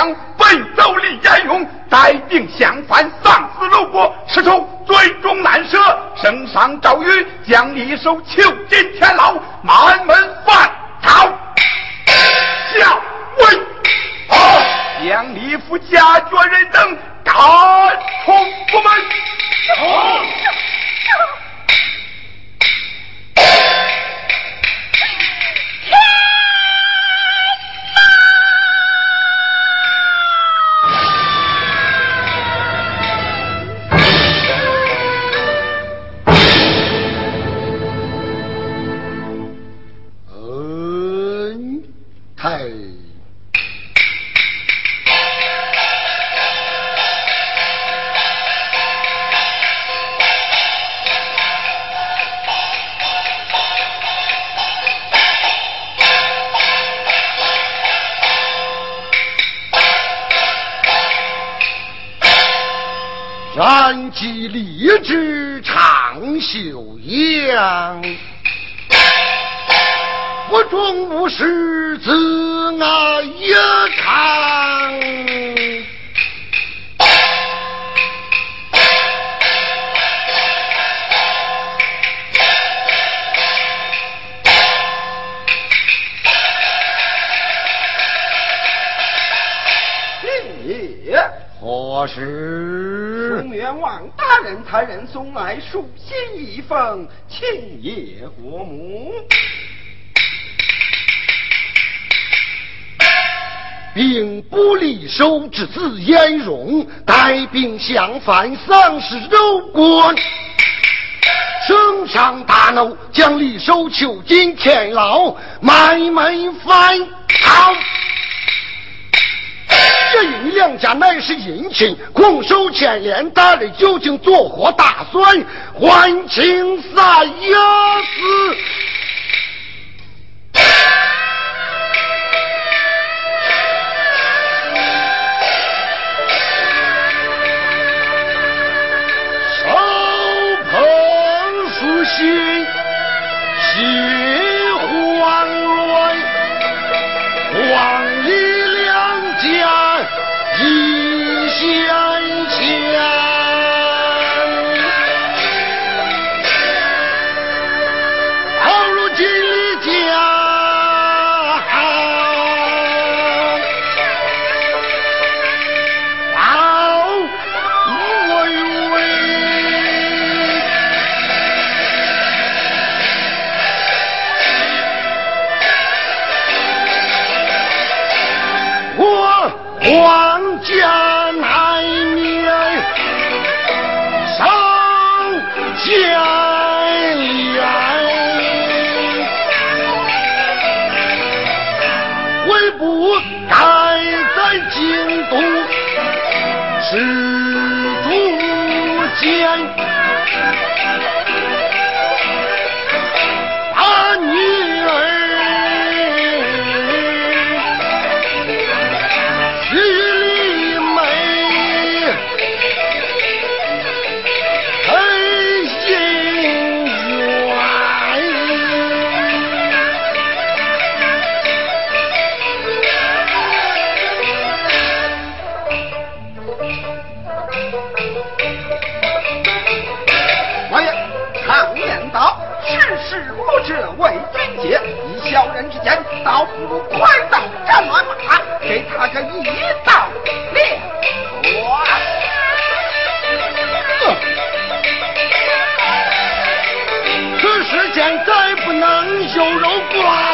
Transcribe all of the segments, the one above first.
冤枉枪，奔走李延勇，带兵相反，丧死路过，师徒最终难舍。圣上诏曰，将李守囚禁天牢，满门犯逃。下位，将李府家眷人等赶出府门。他人送来书信一封，请爷过目。兵不离手之子颜荣，带兵相犯，丧失州官。圣上大怒，将李守囚禁天牢，埋门反逃。这因两家乃是阴亲，恐受牵连，大人究竟作何打算？还请三爷子。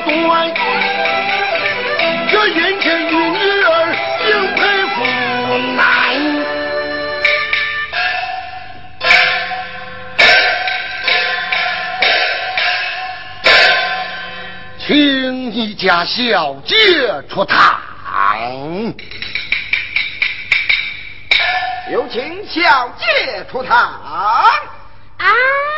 对这眼前一女儿应配夫男请你家小姐出堂。有请小姐出堂。啊。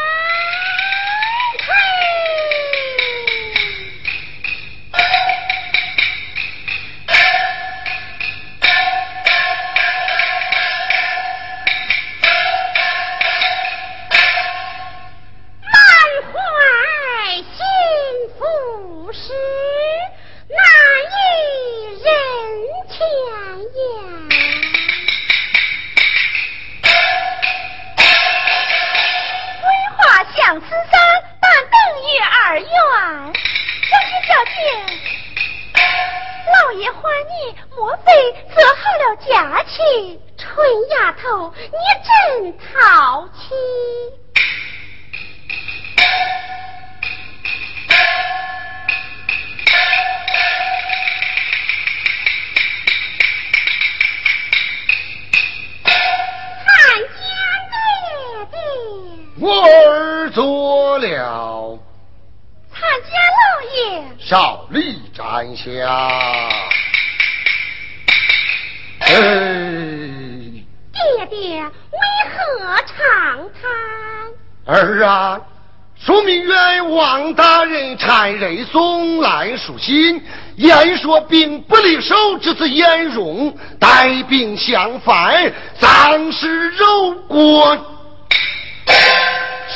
书信，言说并不离手之子颜荣带兵相反，丧事柔国。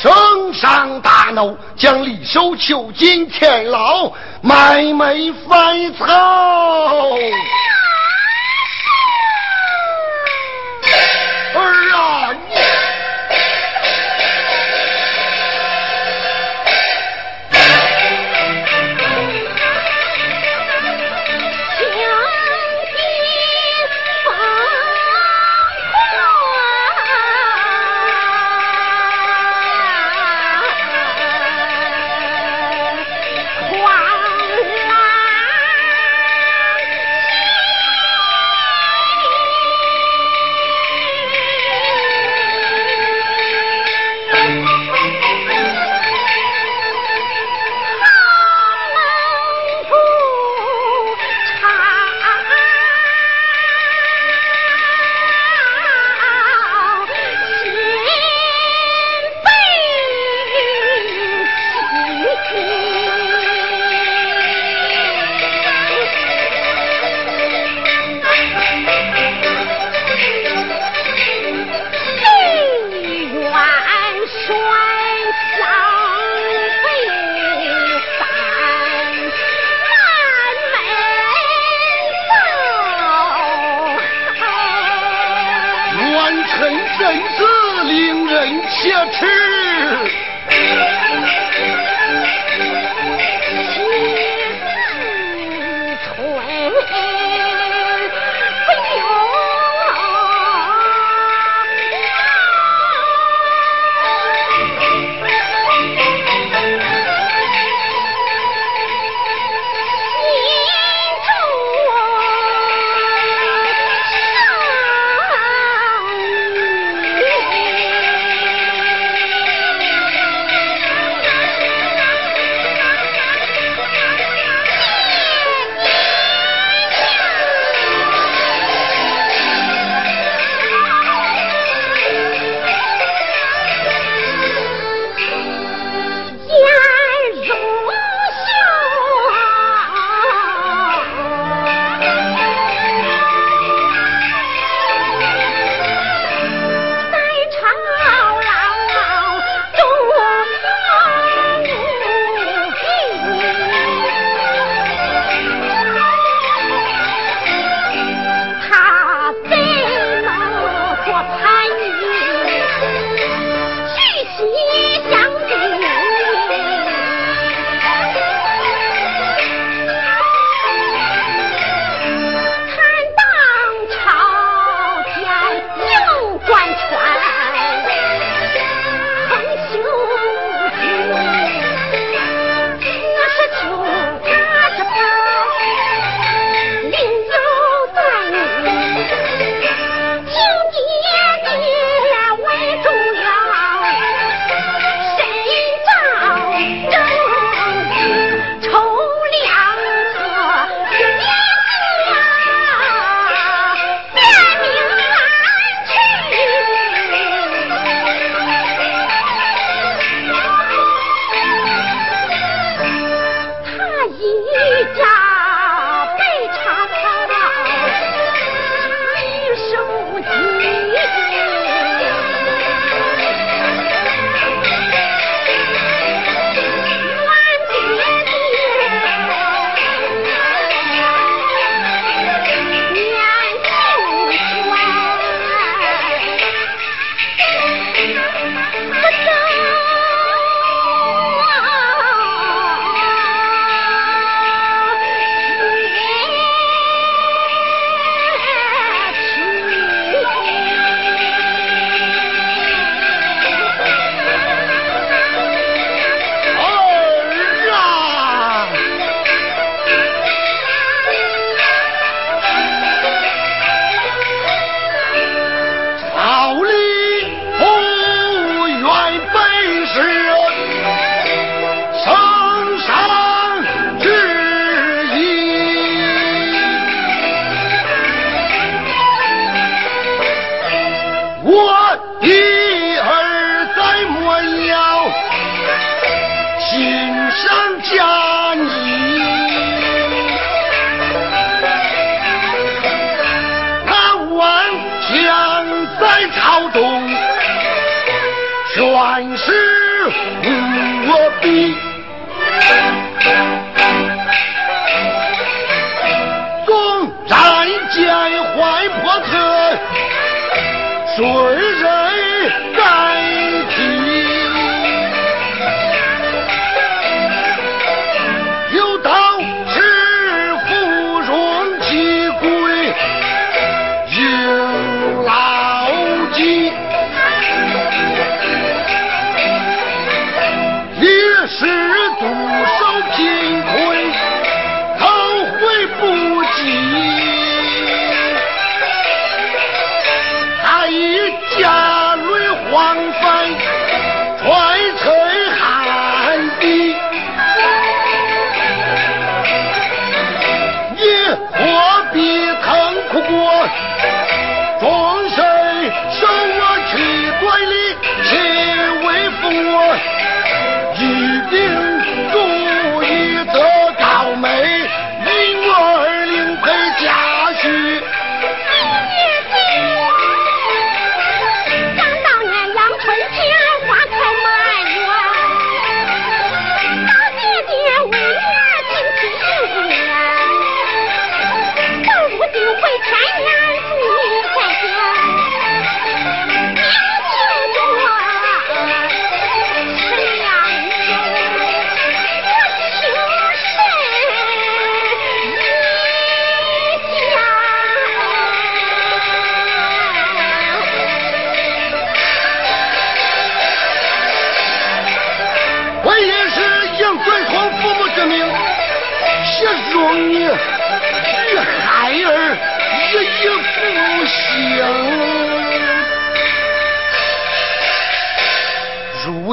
圣上大怒，将李寿囚禁天牢，埋没反草。儿啊，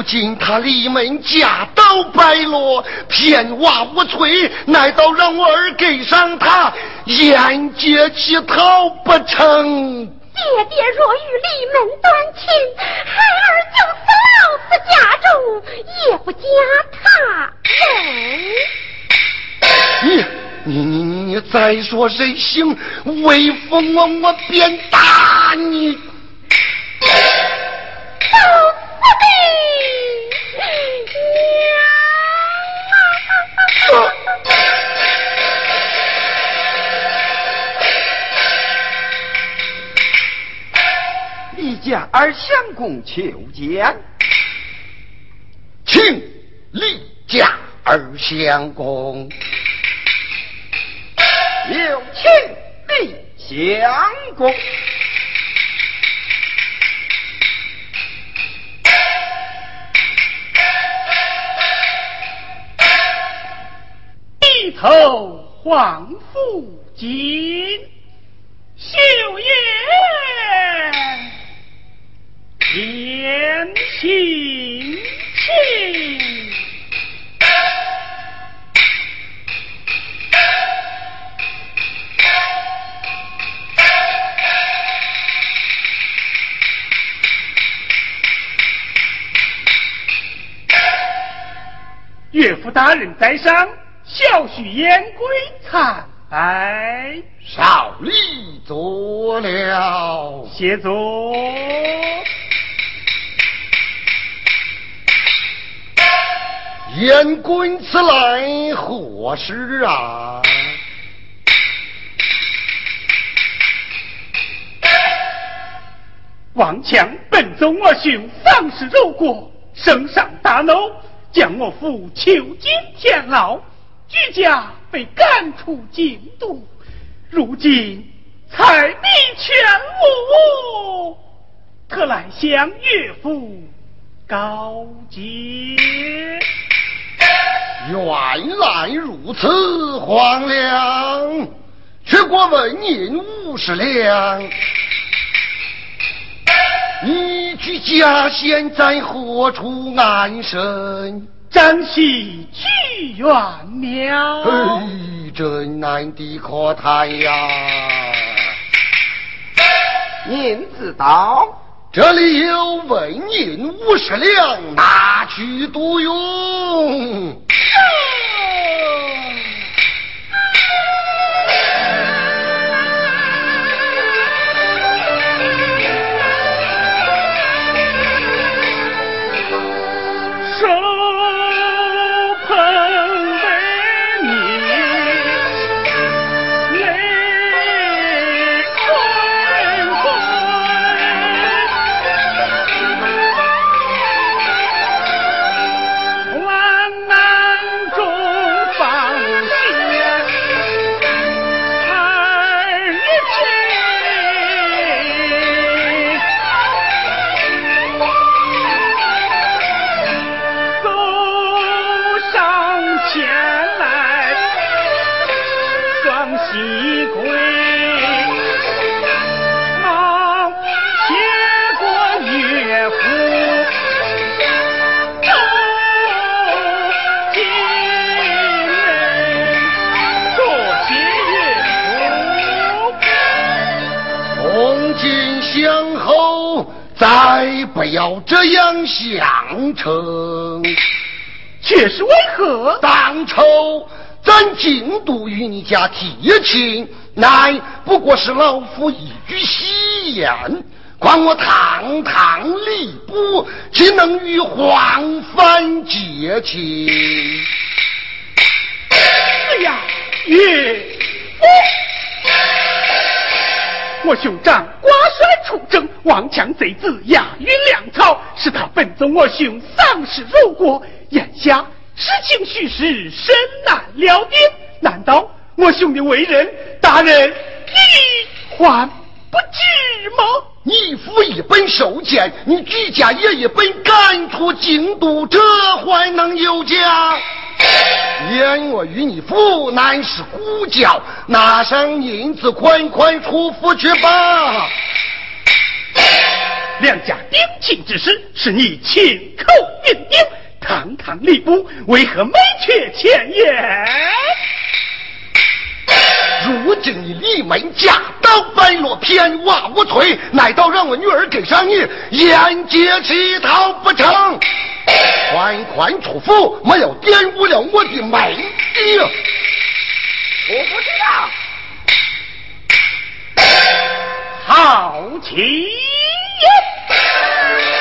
如今他离门家道败落，片瓦无摧，难道让我儿跟上他，沿街乞讨不成？爹爹若与离门断亲，孩儿就死老子家中，也不嫁他人。你你你你你再说任性，威风我我便打你！找死的娘啊！李家二相公求见。请立家二相公。有请立相公。低头皇父金，秀叶言心情。岳父大人在上，小婿言归参拜，少立足了。谢座。燕归此来何事啊？王强本宗我兄丧事柔国，圣上大怒，将我父囚禁天牢，居家被赶出京都，如今财迷全无，特来向岳父告诫。原来如此，皇良，去过文银五十两。你居家现在何处安身？张喜去元庙。哎，真难的可叹呀！您知道？这里有纹银五十两，拿去度用。要这样相称？却是为何？当初咱进都与你家提亲，乃不过是老夫一句戏言。况我堂堂吏部，岂能与黄帆结亲？哎呀，岳父，我兄长瓜帅出征，王强贼子押运粮草，是他奔走我兄丧失入国。眼下事情虚实深难了定，难道我兄的为人，大人你还不知吗？你父一本受监，你举家也一本赶出京都，这还能有家？言我与你父乃是故交，拿上银子款款出府去吧。两家定亲之事是你亲口允定，堂堂吏部为何没缺前言？如今你立门家道败落，偏瓦无摧，难道让我女儿跟上你，沿街乞讨不成？款款出府，没有玷污了我的美意。我不知道。好奇。此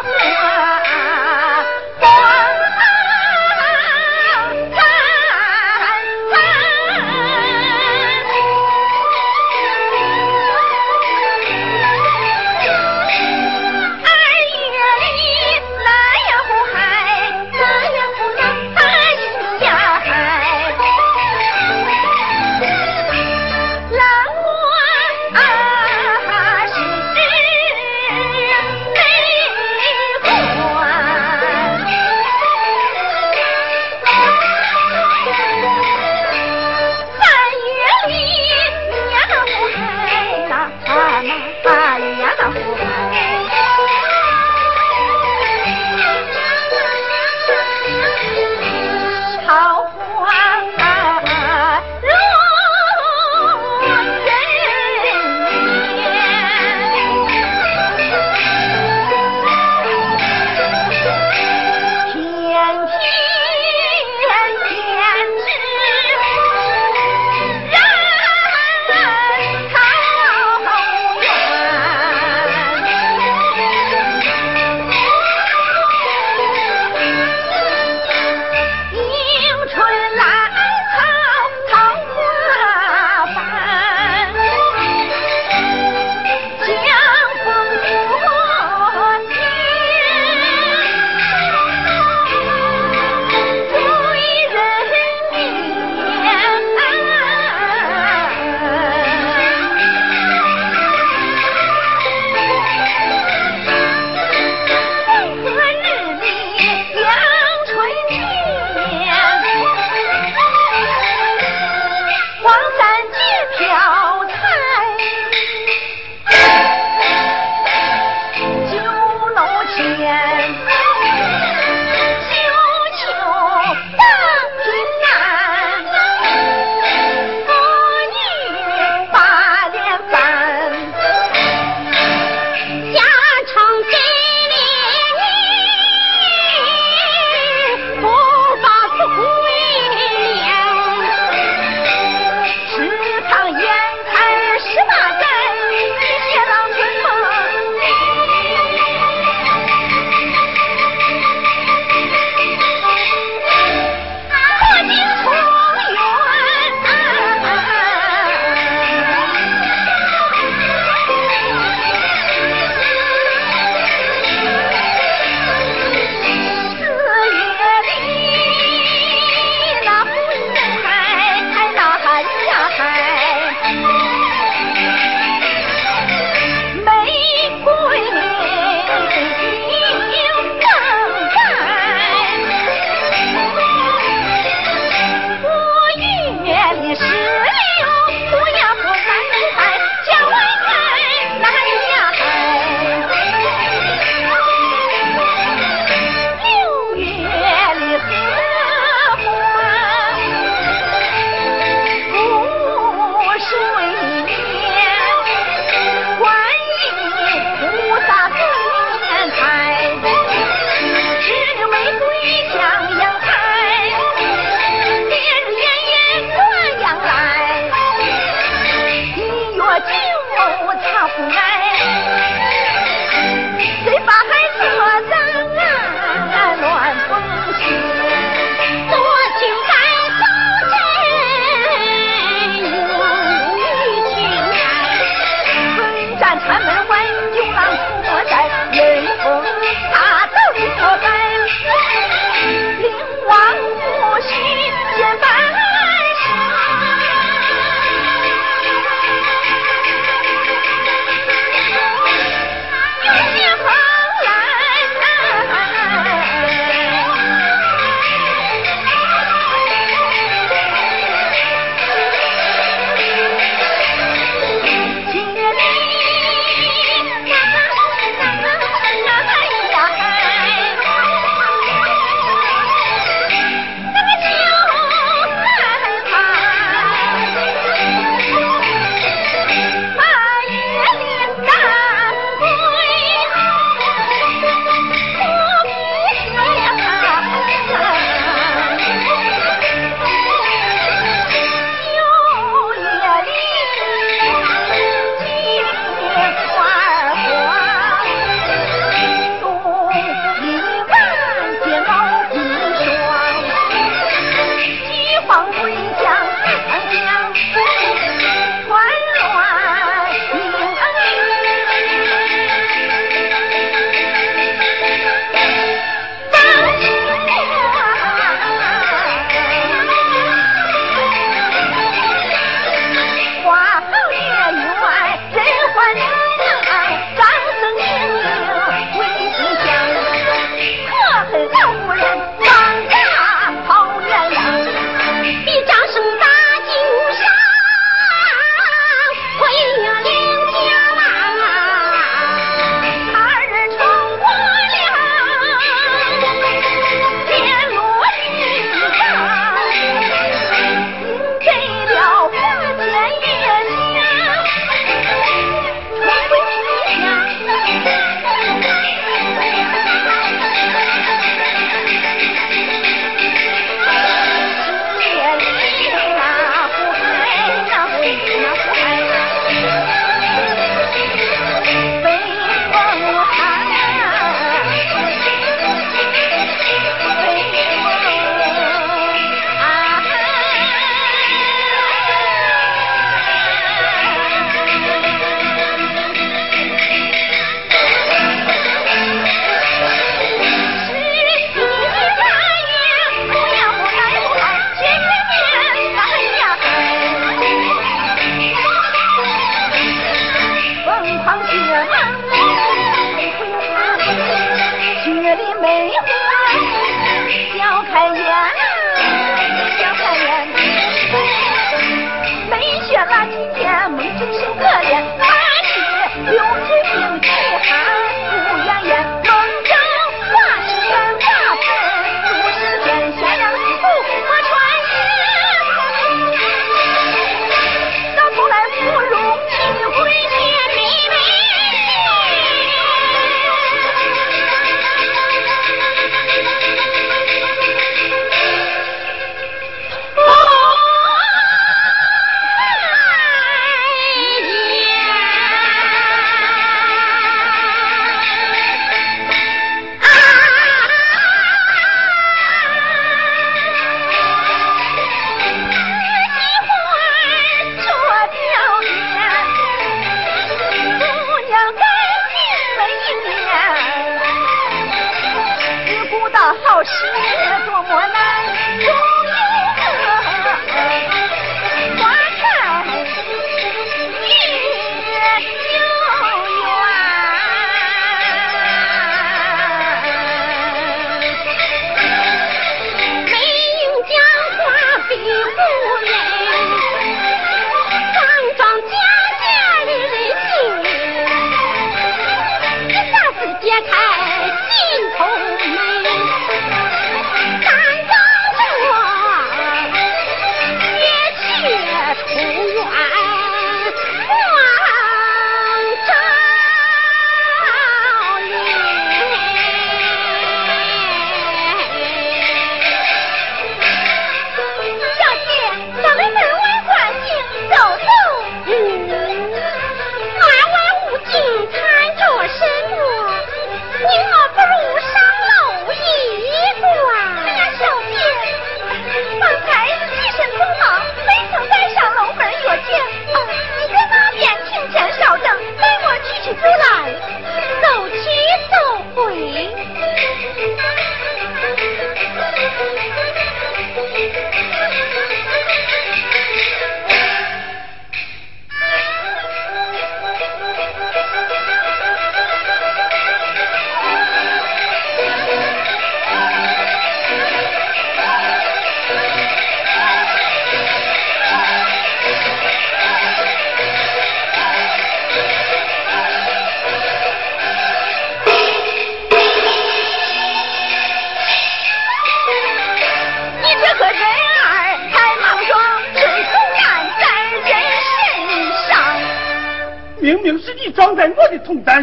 啊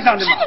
山上的吗？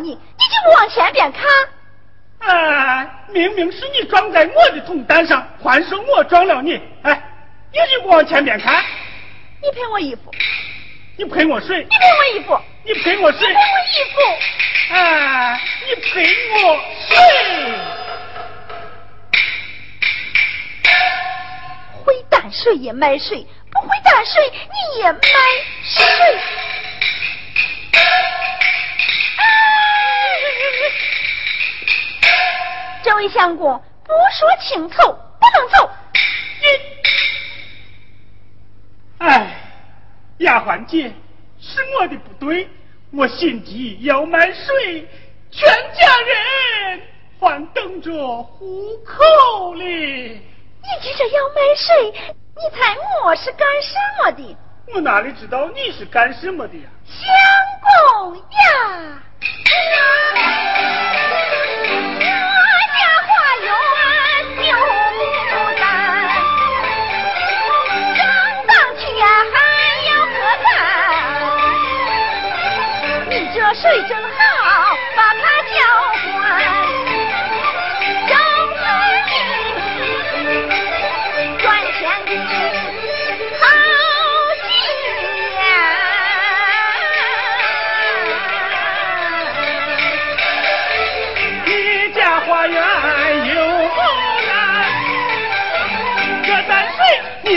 你？你就不往前边看？哎，明明是你撞在我的桶担上，还说我撞了你？哎，你就不往前边看？你赔我衣服，你赔我水，你赔我衣服，你赔我水，你赔我衣服，哎，你赔我水。会担水也卖水。不会打水，你也买水。这位相公，不说清楚，不能走。你，哎，丫鬟姐，是我的不对，我心急要买水，全家人还等着糊口哩。你急着要买水。你猜我是干什么的？我哪里知道你是干什么的呀？相公呀，我家花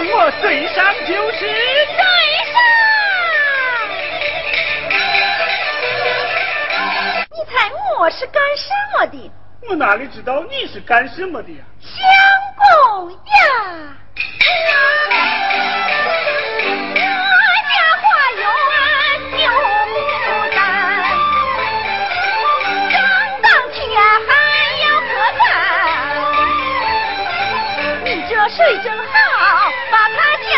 我身上就是身上。你猜我是干什么的？我哪里知道你是干什么的呀？相公呀。我家花园有牡丹。刚刚天还要喝奶。你这水真好。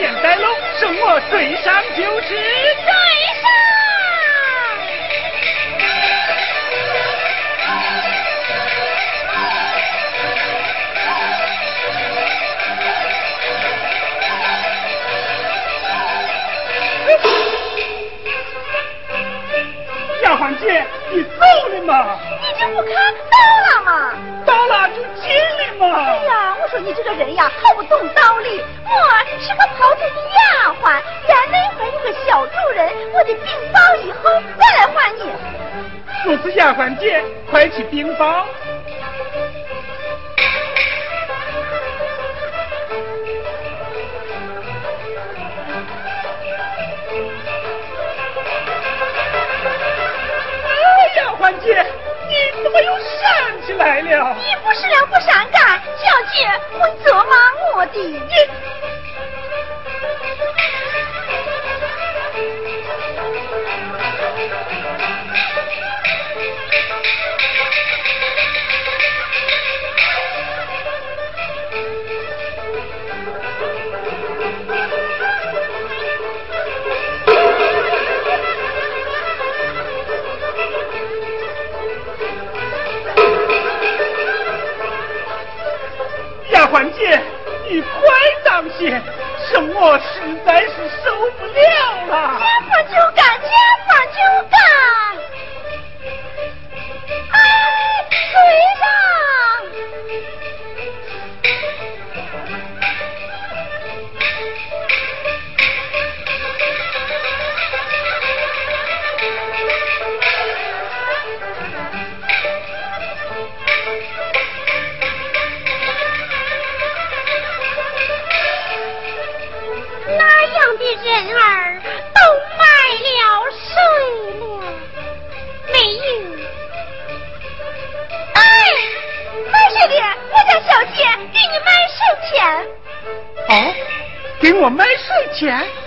年在楼。生我最上就是最上。丫鬟姐，你走了吗？你这不看到了吗？到了就进了嘛。哎呀，我说你这个人呀，好不懂道理。我是个跑腿的丫鬟，院内还有个小主人，我的禀报以后再来还你。不是丫鬟姐，快去禀报。哎，丫鬟姐，你怎么又闪起来了？你不是了不善干，小姐会责骂我的。你。姐，我实在是受不了了。买水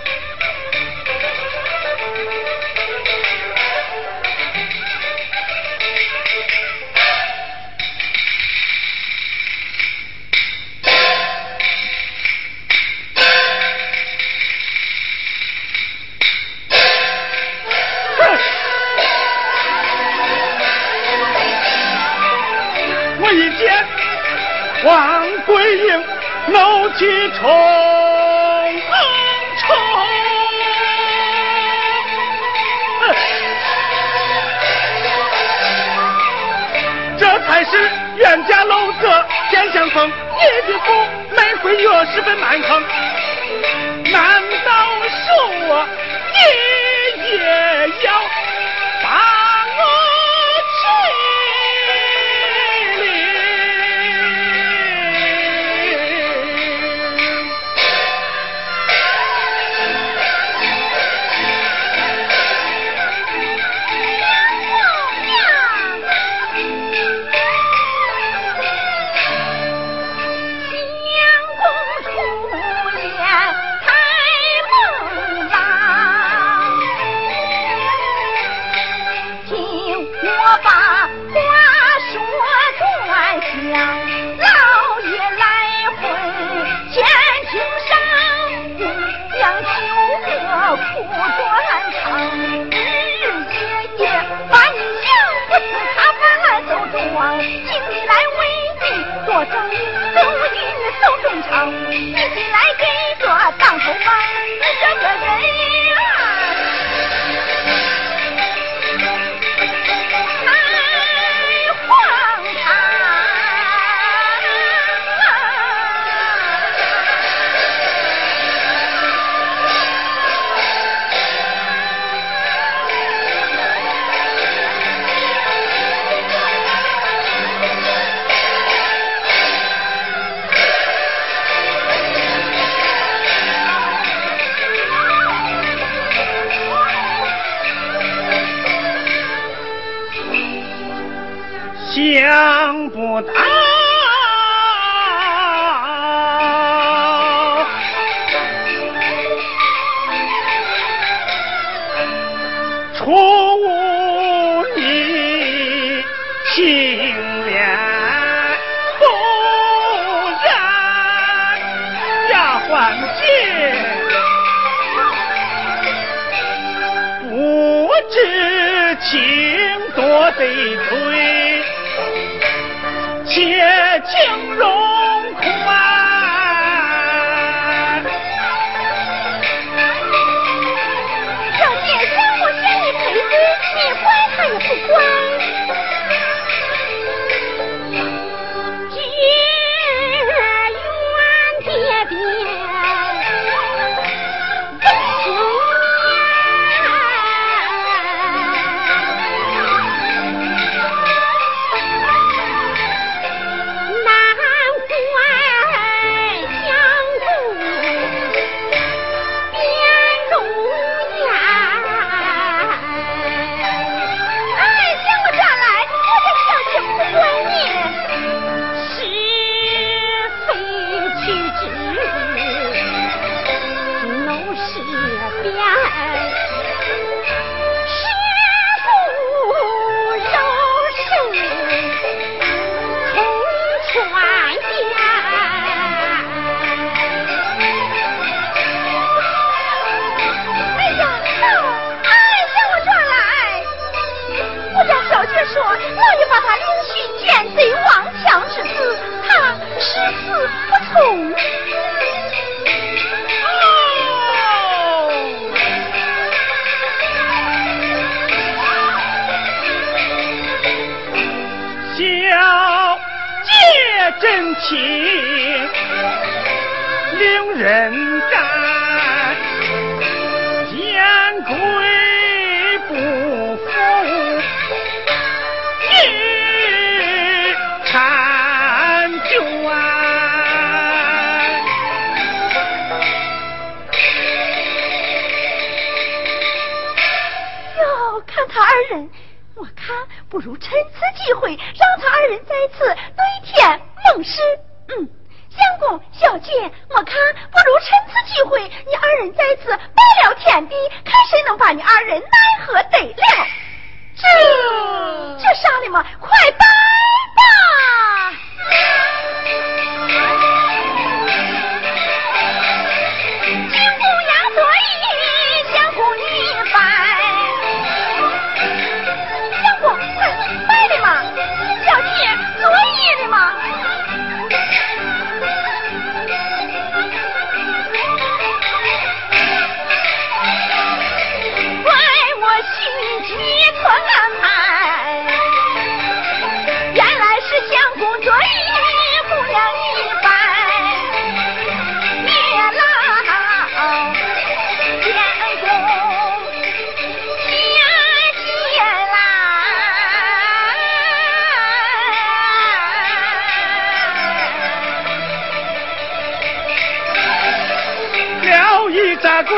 下跪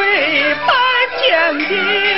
拜天地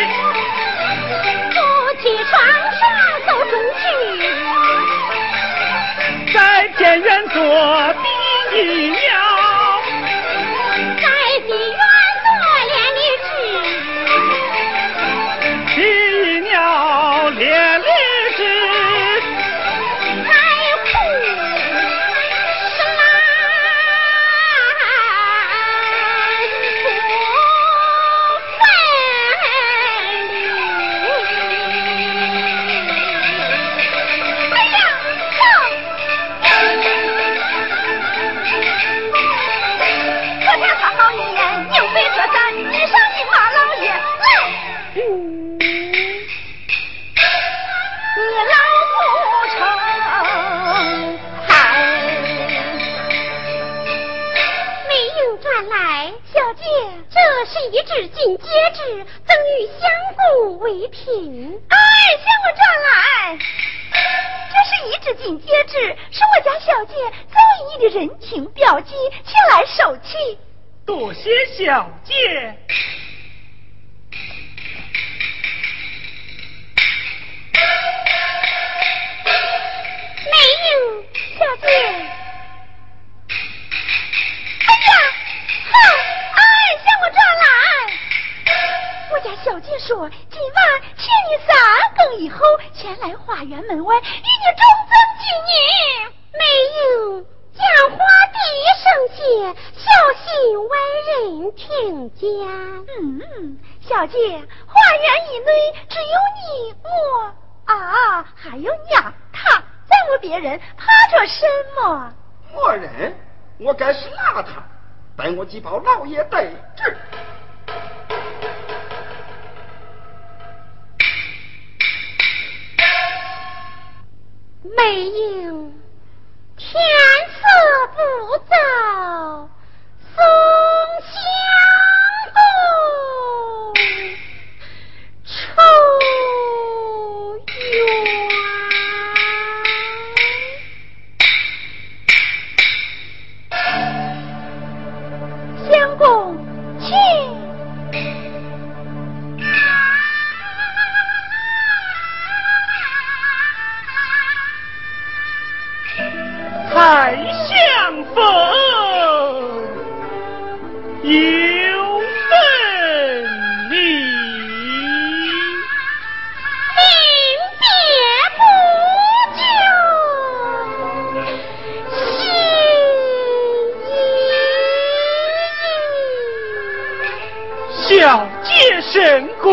是是我家小姐作为你的人情表记，请来受气。多谢小姐。没有，小姐。哎呀，哼，哎向我转来。我家小姐说，今晚见你三更以后前来花园门外与你忠曾几年，没有讲花低声些，小心外人听见。嗯，小姐，花园以内只有你我啊，还有娘她，再无别人，怕着什么？莫人，我该是邋遢，带我几包老爷带这。没有，天色不早，松香洞出园。再相逢，有分离。临别不久，心已小姐神贵。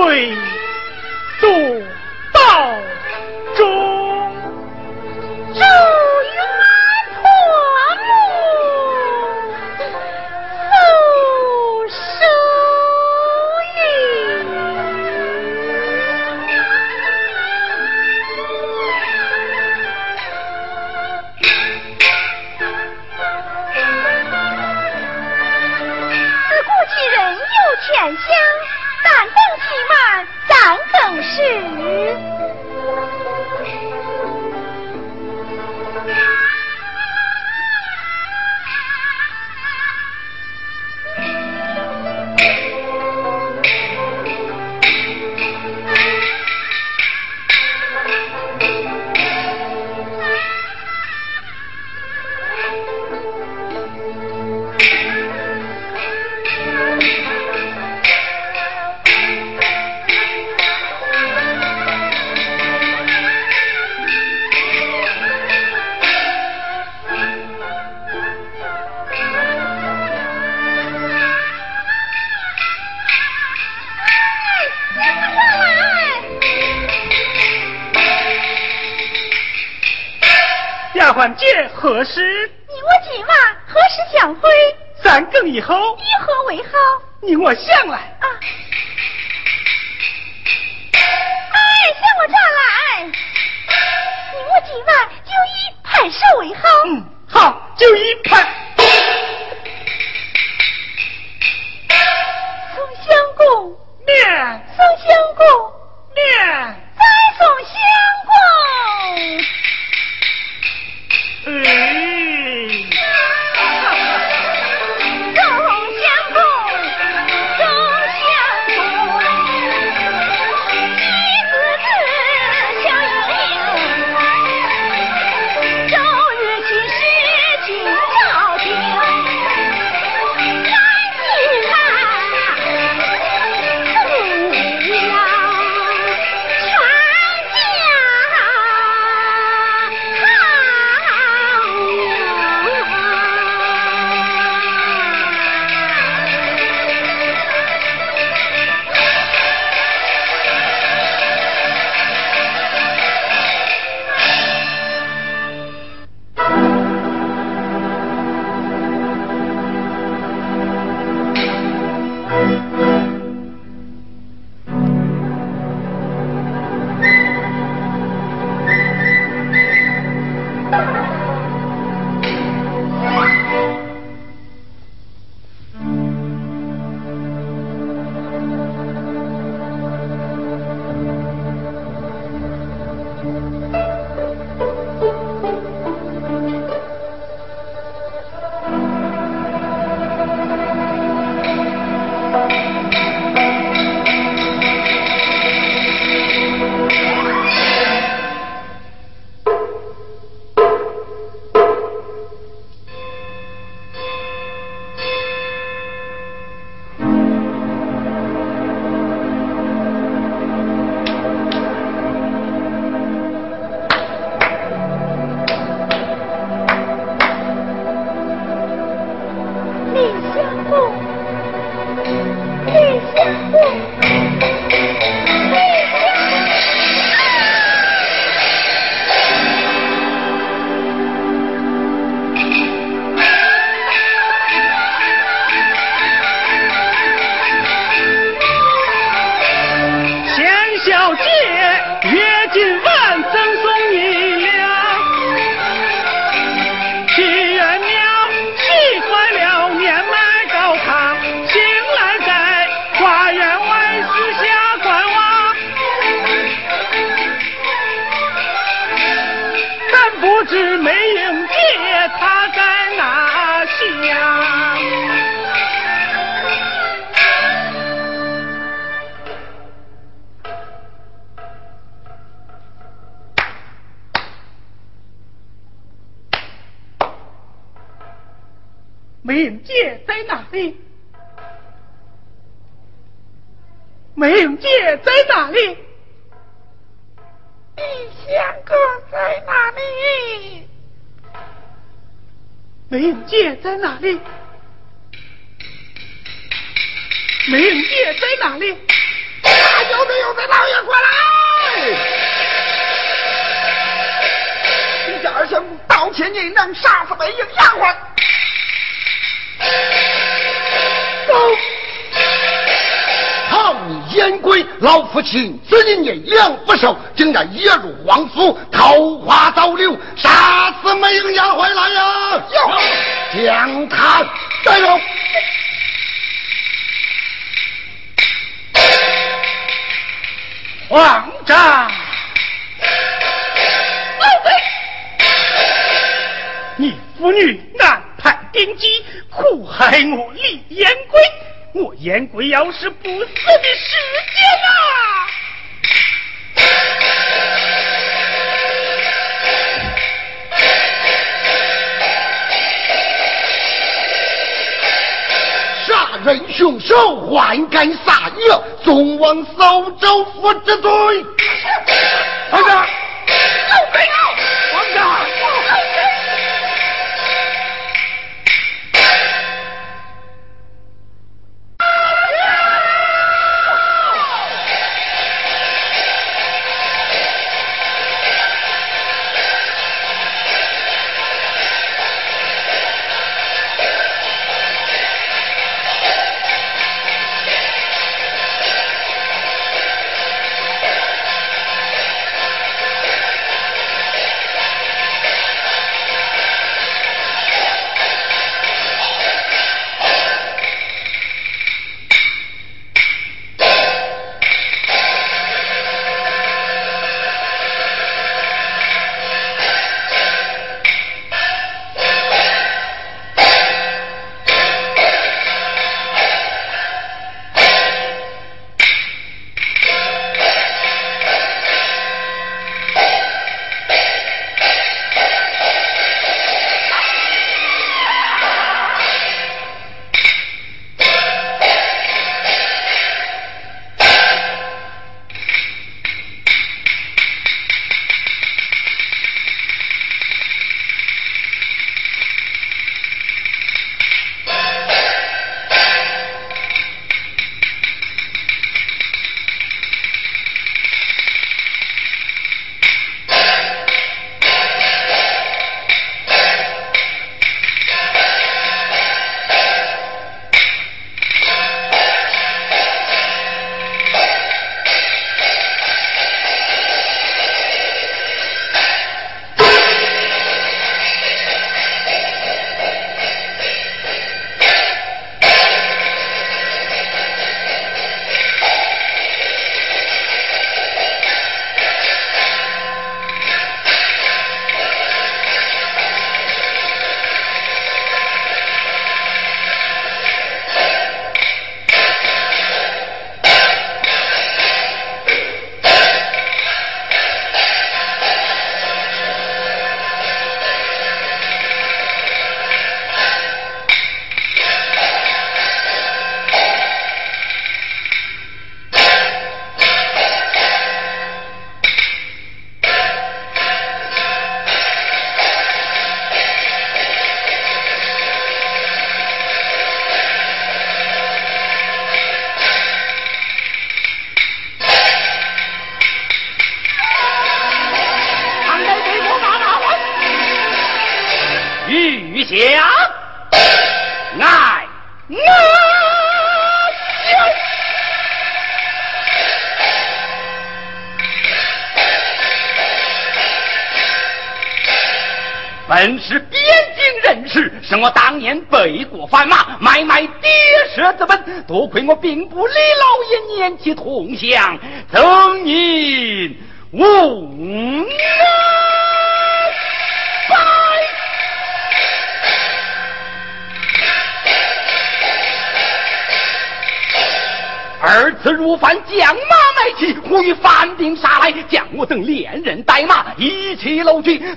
环节何时？你我今晚何时相会？三更以后。以何为好？你我向来。啊！哎，向我这儿来。你我今晚就以拍手为好。嗯，好，就以拍。宋相公，面。宋相公。苦害我李延贵，我延贵要是不死的时间呐、啊！杀人凶手还敢杀我，总往扫州负之队。团长。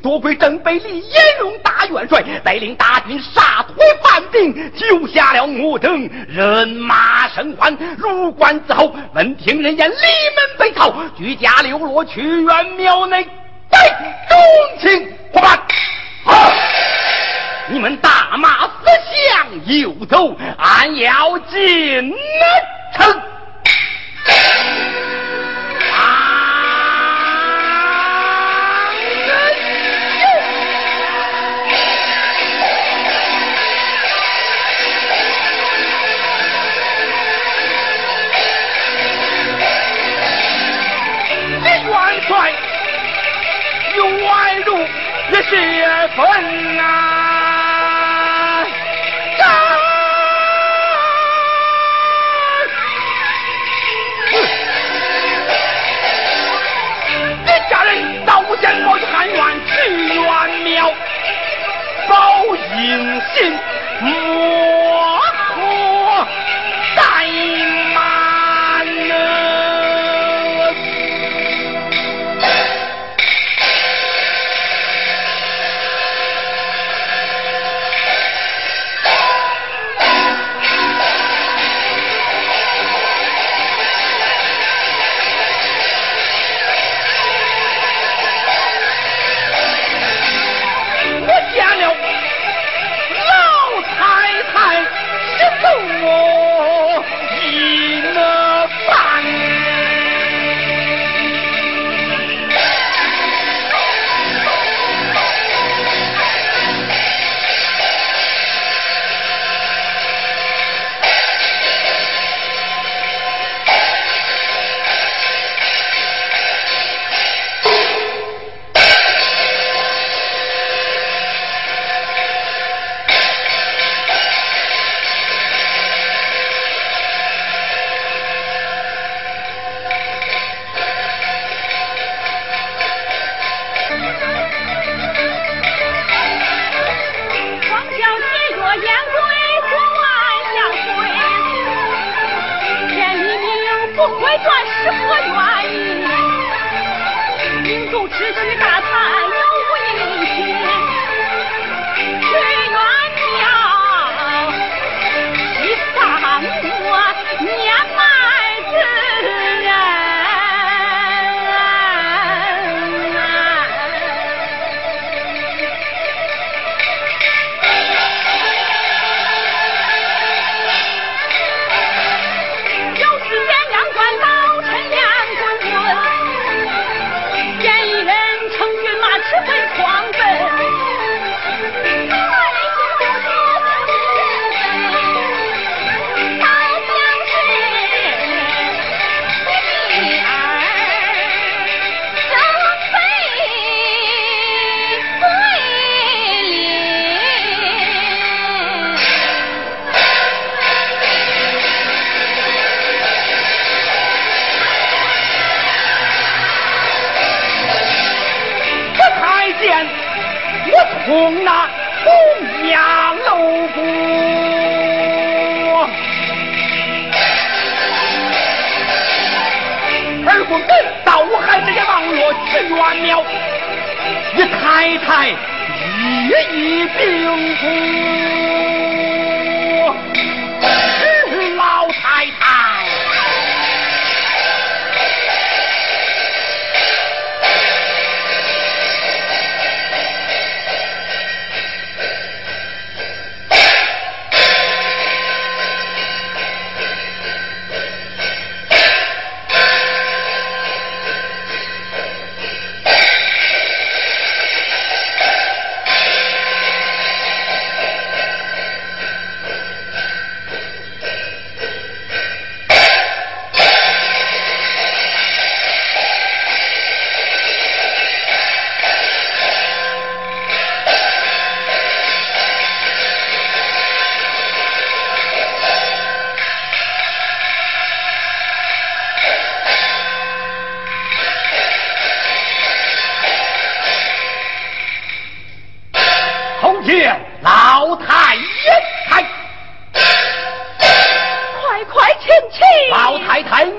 多亏镇北李延荣大元帅带领大军杀退犯兵，救下了我等，人马生还。入关之后，闻听人言，李门被抄，举家流落去元庙内，待众卿伙伴。好，你们大马思想游走，俺要进城。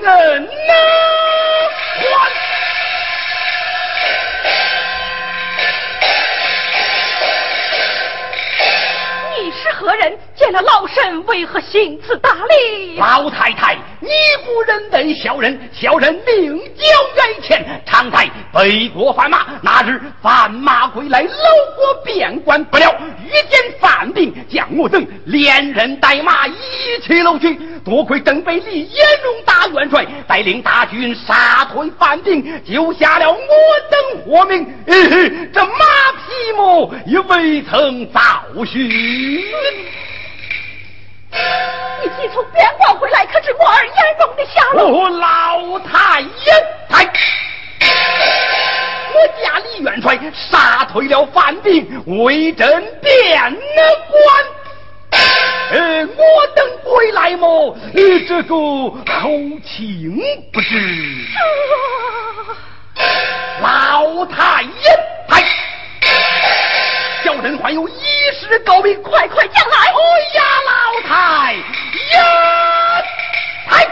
人那老身为何行此大礼？老太太，你不认得小人，小人另交元钱，常在北国贩马。那日贩马归来，路过边关，不料遇见犯病，将我等连人带马一起搂去。多亏邓北立严荣大元帅带领大军杀退犯兵，救下了我等活命。这马匹么也未曾遭寻。你既从边关回来，可知我儿严荣的下落？老太爷，太，我家李元帅杀退了犯兵，为朕边关。呃，我等归来么？呃，这个后情不知。老太爷，太。小人还有一事告禀，快快讲来！哎呀，老太呀，太！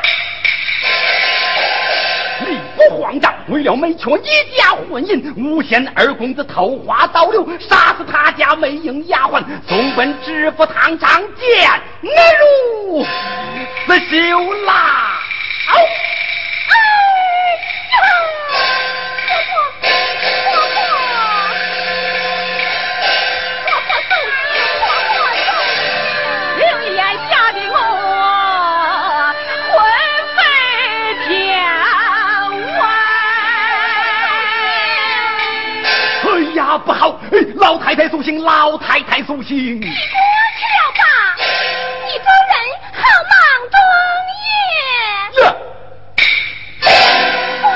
你不慌张，为了没确一家婚姻，诬陷二公子偷花倒流，杀死他家美英丫鬟，送奔知府堂上见恩如死囚啦！不老太太苏醒，老太太苏醒！你过去了吧？你这人好忙中夜。我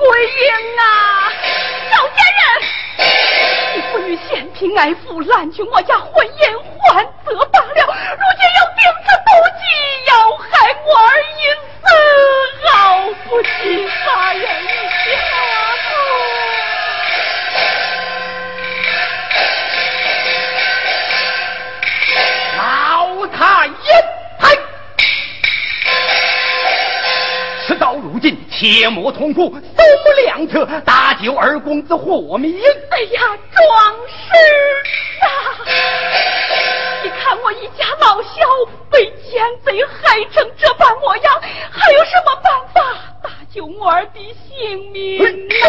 回营啊赵家人。你不与嫌贫爱富滥去我家婚姻还则罢了。如今又病死不起要害我儿因此好不幸杀人家老太爷嗨！事到如今，切莫痛苦，手不两策，搭救二公子活命。哎呀，壮士啊！你看我一家老小被奸贼害成这般模样，还有什么办法搭救我儿的性命老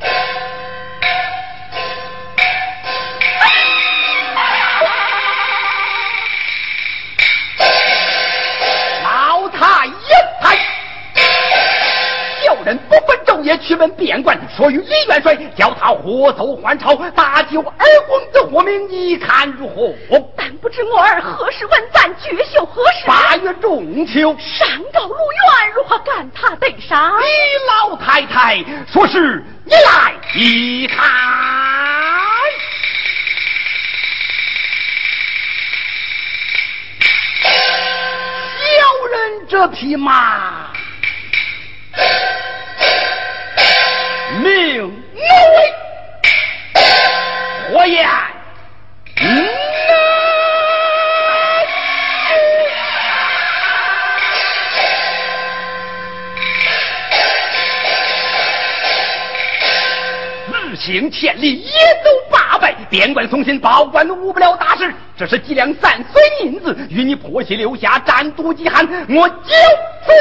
小人不分。昼夜去问边关，说与李元帅，叫他火走还朝，搭救二公子活命，你看如何？但不知我儿何时问咱绝秀何时？八月中秋，山高路远，如何赶他得上？李老太太说是你来一看，小人这匹马。命奴为火焰，日行千里，夜走八百，边关送信，报官无不了大事。这是几两散碎银子，与你婆媳留下，斩毒饥寒，我就此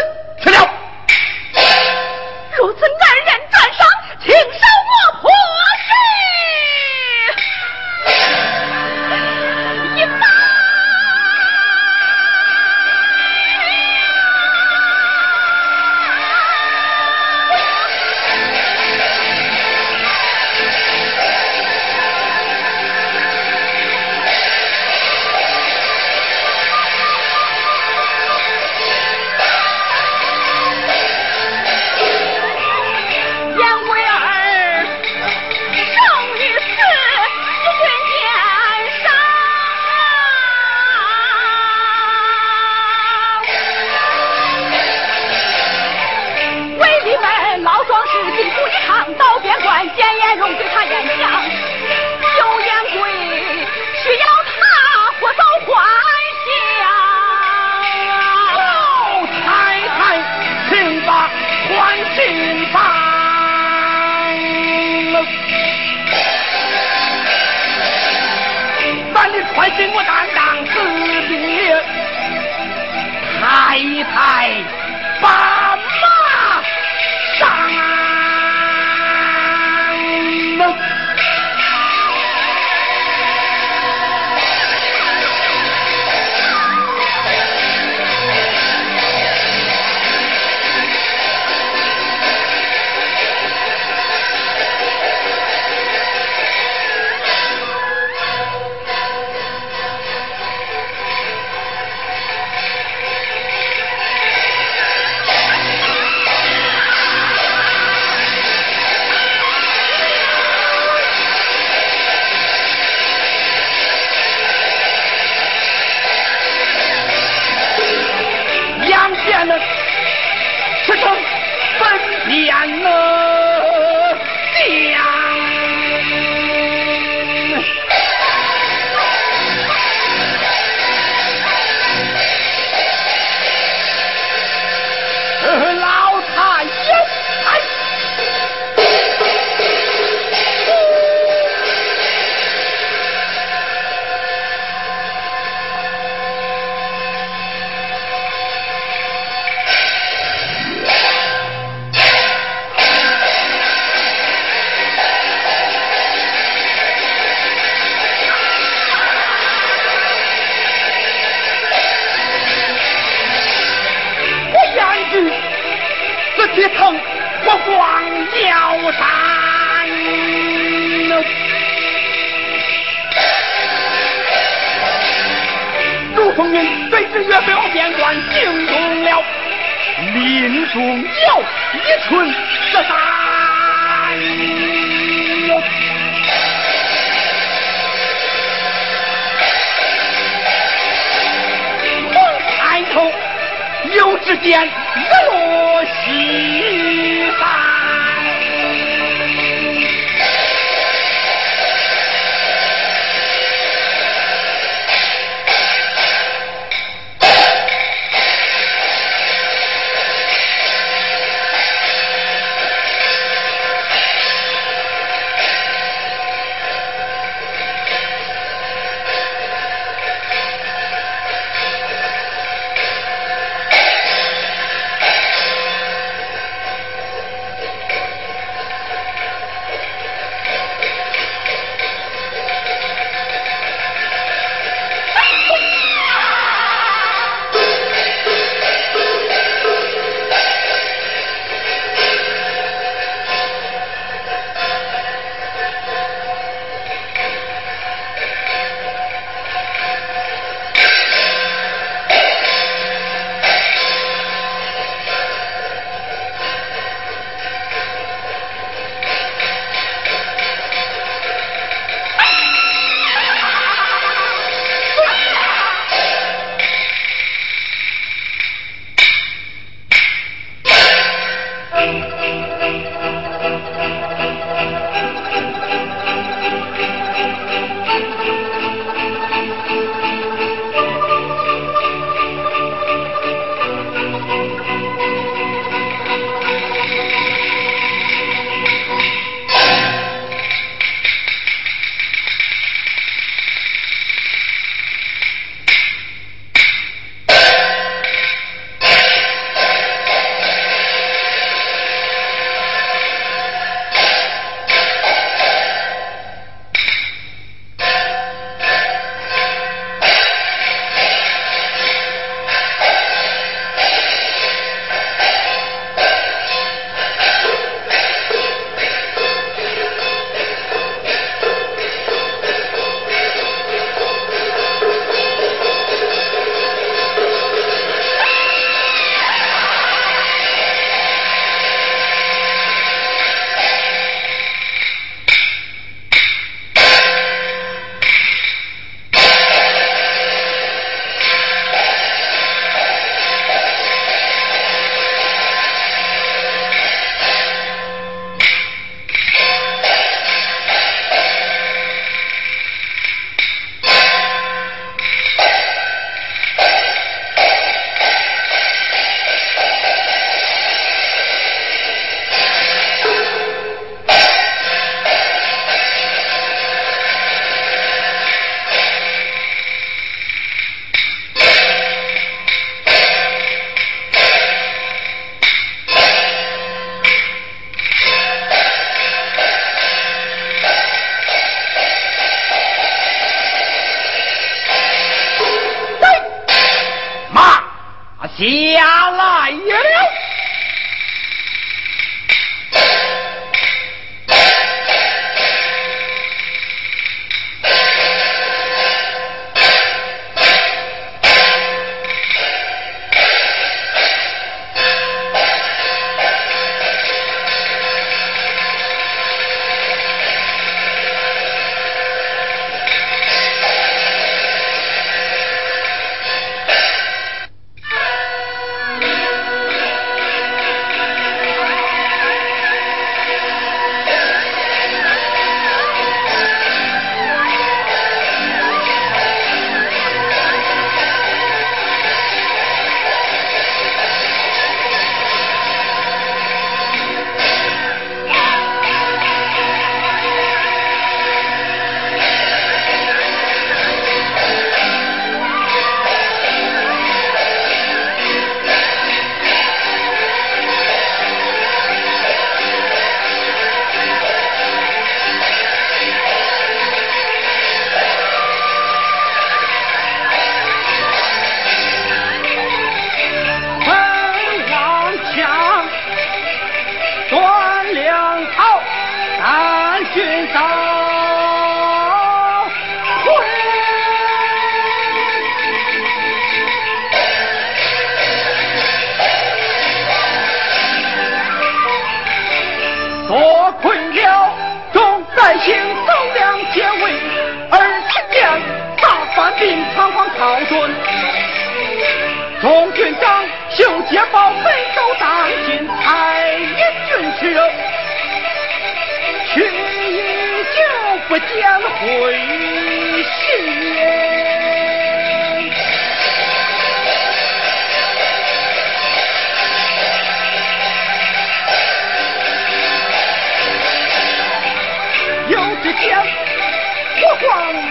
光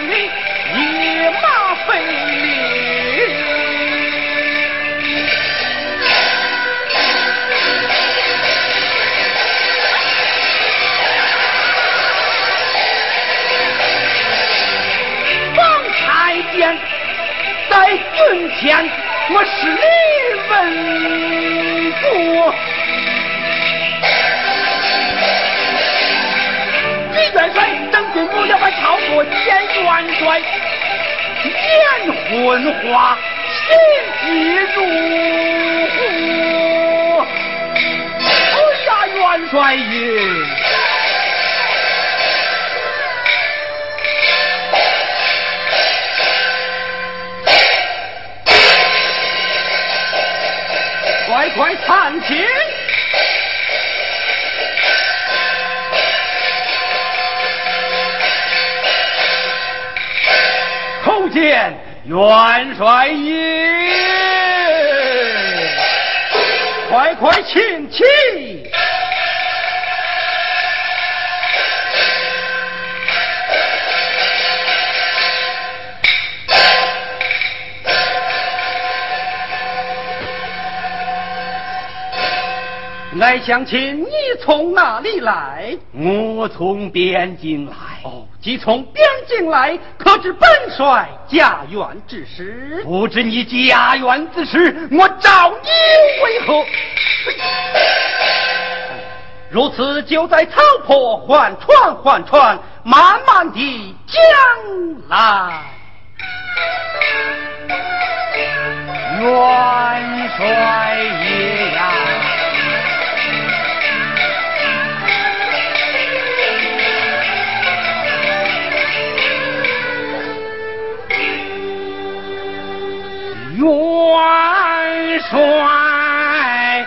里一马飞离，方才见在军前，我是李文国。元帅，等军不要把操作见元帅，眼昏花，心急如焚。哎呀，元帅爷！快快参见！见元帅爷，快快请起。来相亲，你从哪里来？我从边境来。哦，即从边境来，可知本帅家园之时？不知你家园之时，我找你为何？如此，就在草坡缓船缓船，慢慢的将来。元帅爷元帅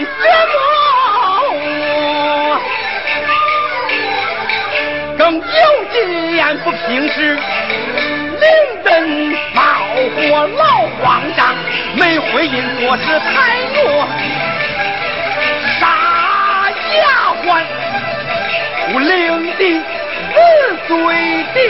折磨我，更有见不平时临阵冒火老慌张，没回音做事太弱，杀丫鬟不领的死罪定。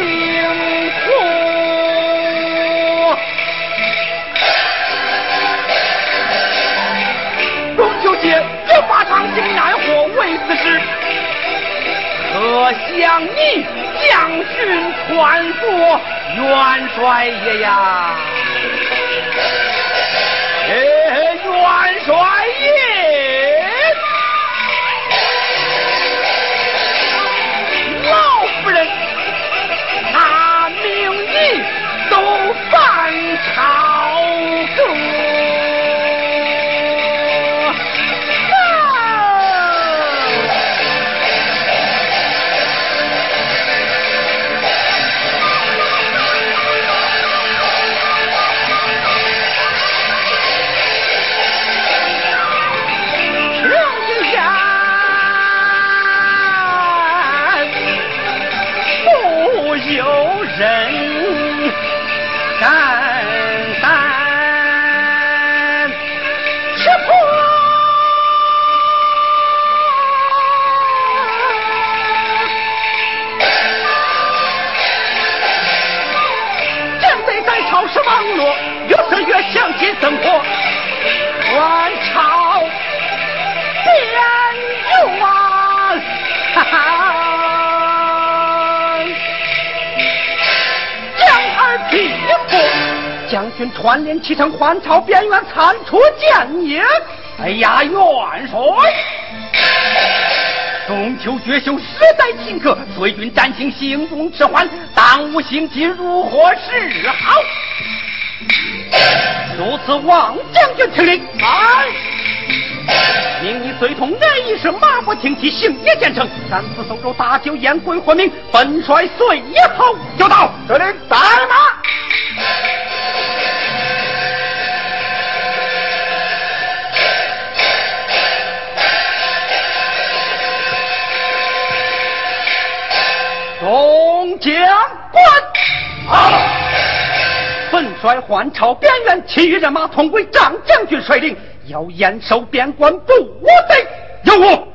将你将军传说元帅爷呀。元帅爷。老夫人他命你都散差团练启程还朝边缘参出建业。哎呀，元帅！中秋绝休，实在顷刻，随军暂行，行动迟缓，当务星期如何是好？如此，王将军听令。来，命你随同哪一声马不停蹄，行夜兼程，三次收州大酒宴归活命，本帅随也好就到。得令，带马。众将官，好！本帅换朝边缘，其余人马同归张将军率领，要严守边关，不贼有误。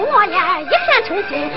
我呀一片诚心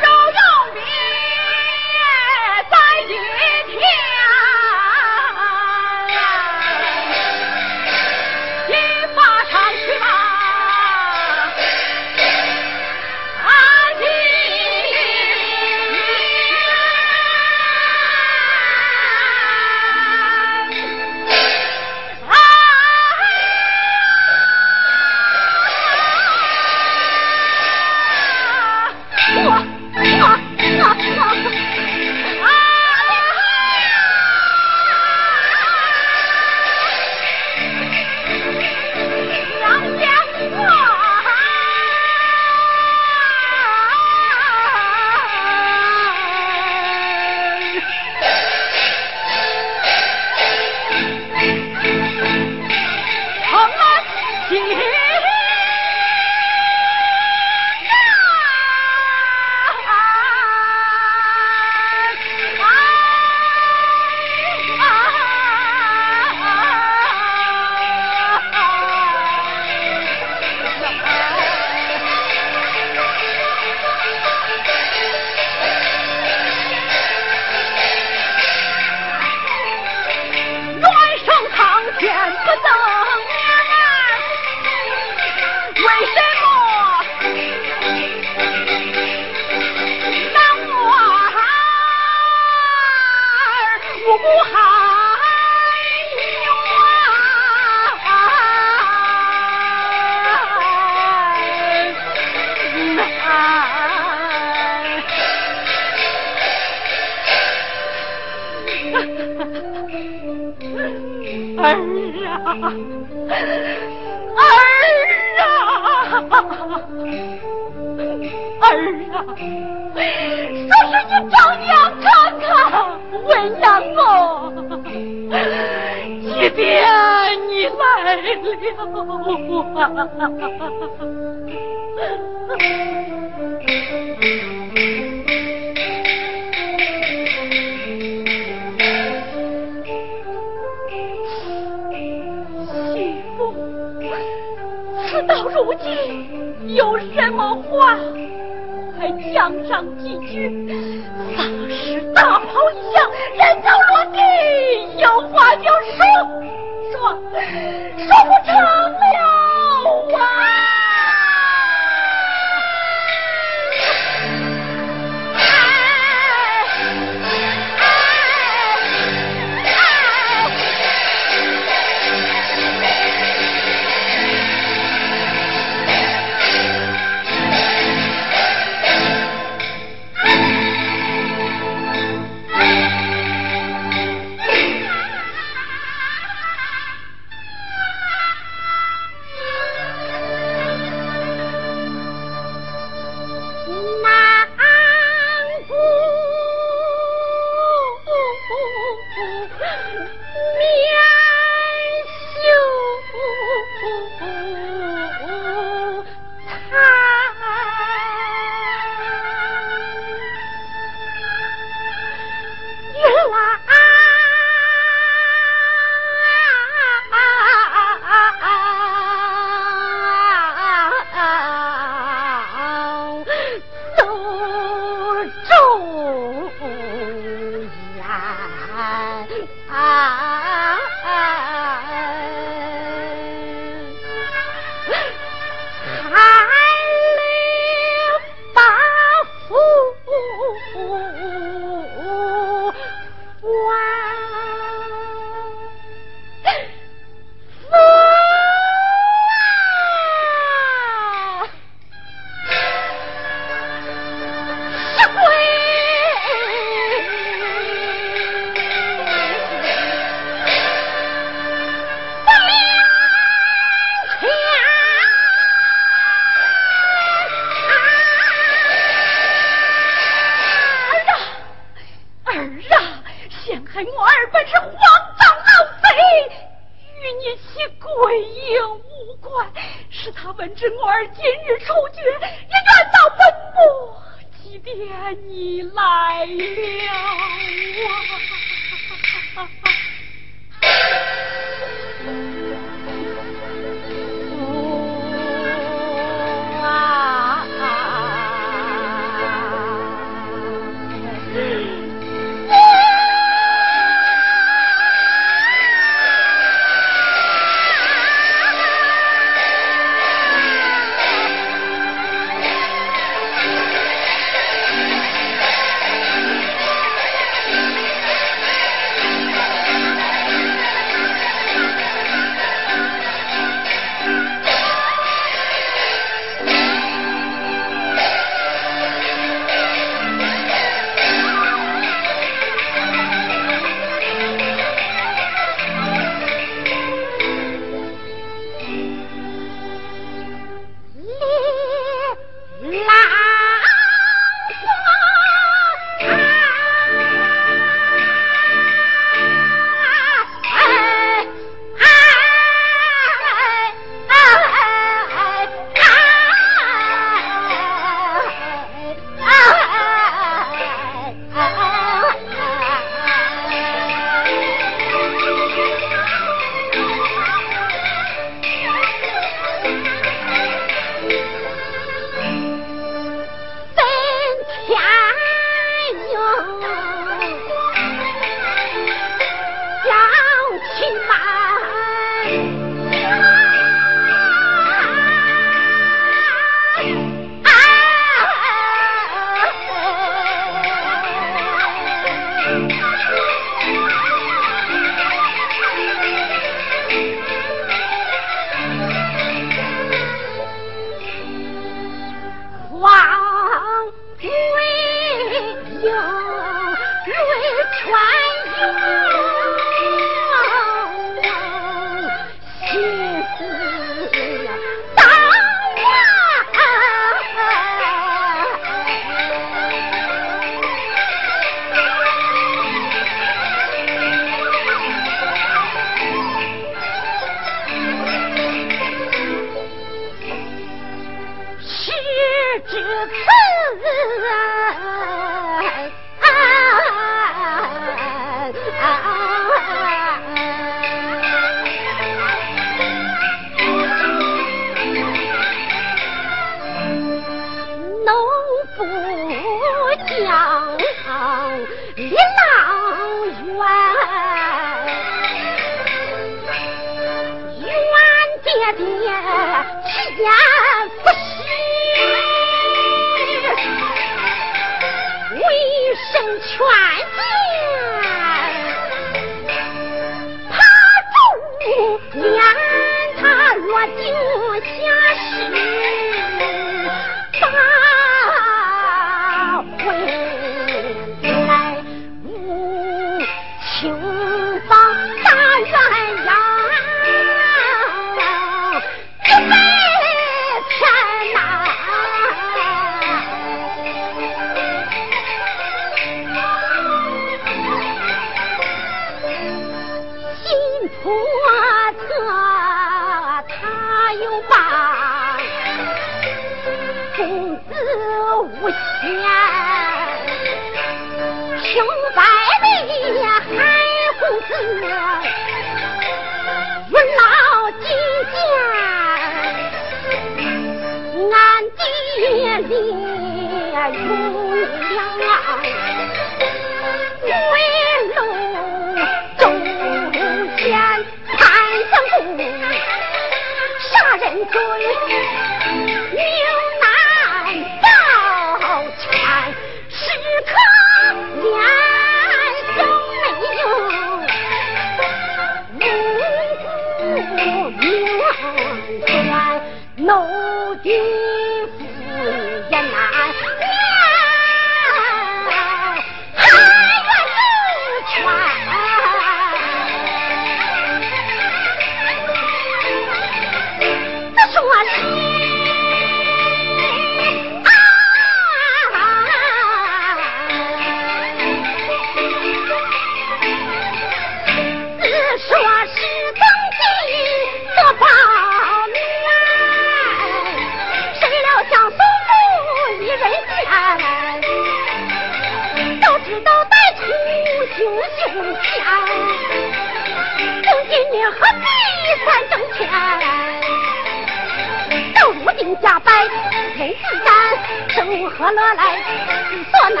然，生何乐来思所难？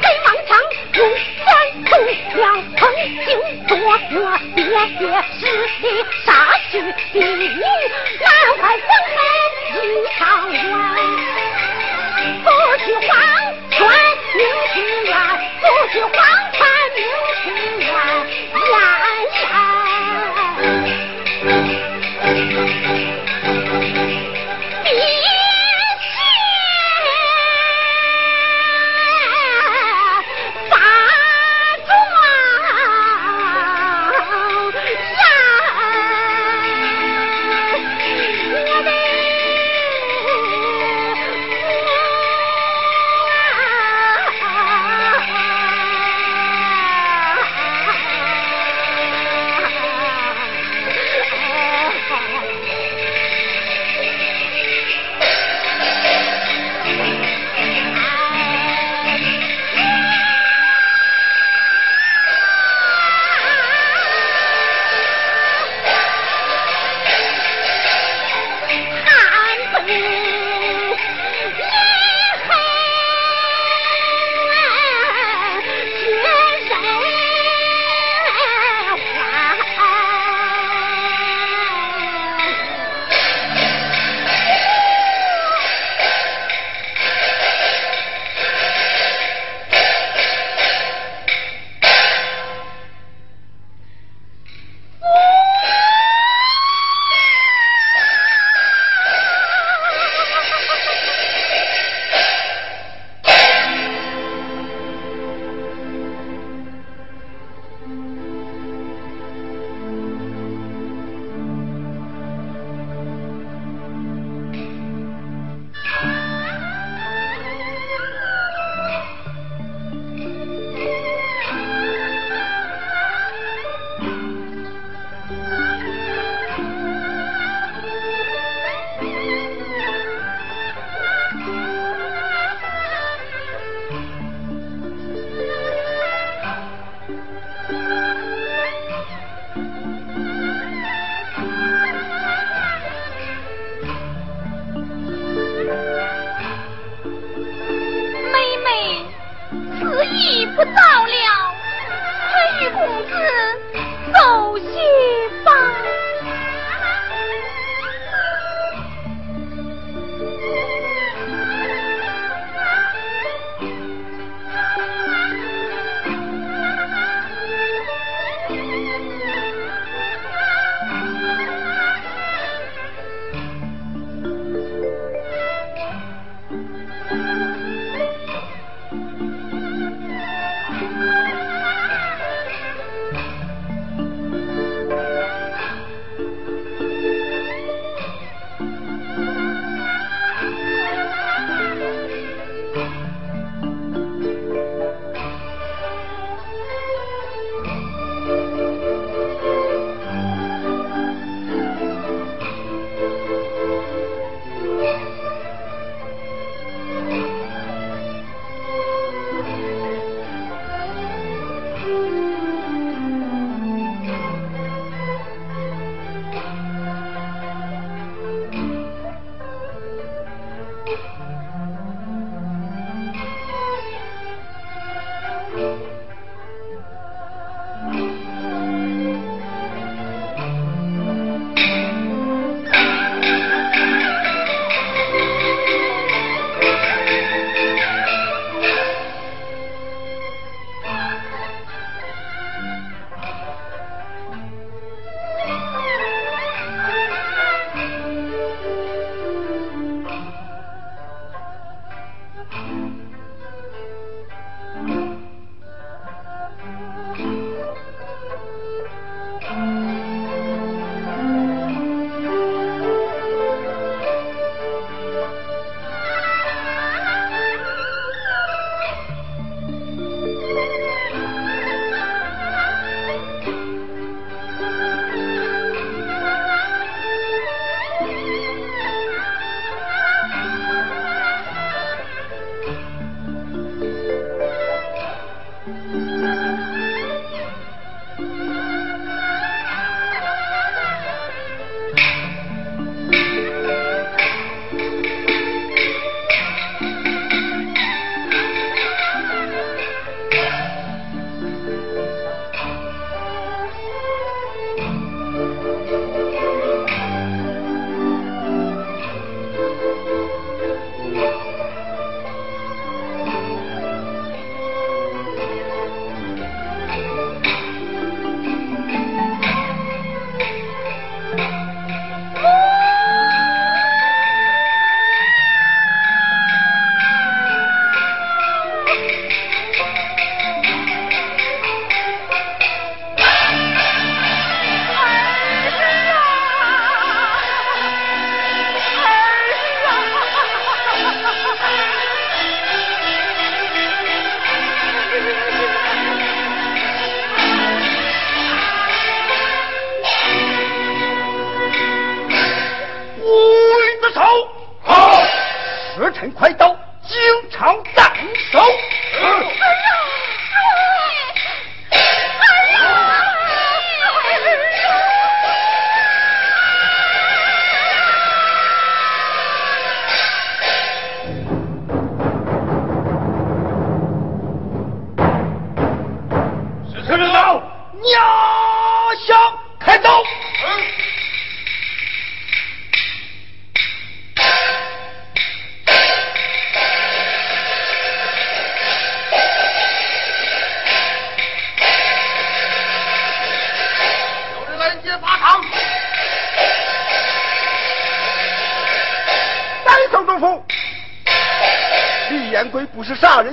贼王强用钱除了曾经作恶劣劣势力杀去敌民，难怪皇门一场乱。不去黄泉明去远，不去黄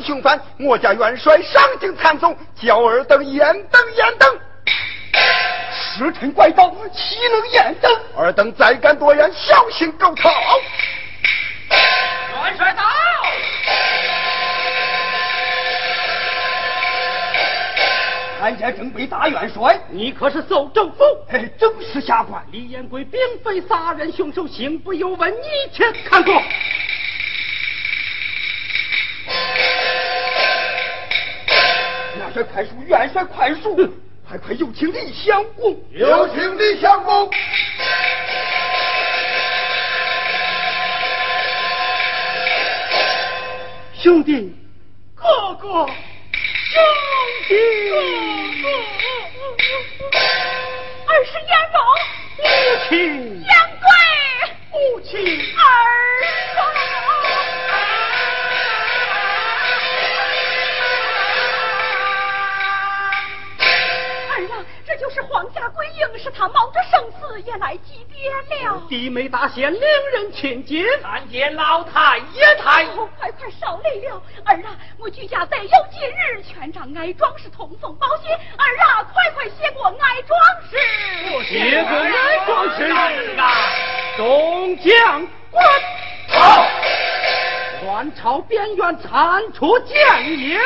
凶犯，我家元帅上京参奏，叫尔等严等严等。时辰怪到，岂能严等？尔等再敢多言，小心狗头。元帅到。俺家正被大元帅，你可是奏政府？哎，正是下官。李彦贵并非杀人凶手，行不由问，你且看过。元帅快速，快快有请李相公，有请李相公。兄弟，哥哥，兄弟，是他冒着生死也来祭奠了。弟妹大仙，两人请进，参见老太爷太。快快少累了，儿啊，我居家得有今日，全仗哀壮士通风报信。儿啊，快快谢过哀壮士。谢过哀壮士啊！众将官，好！乱朝边缘，铲除奸淫。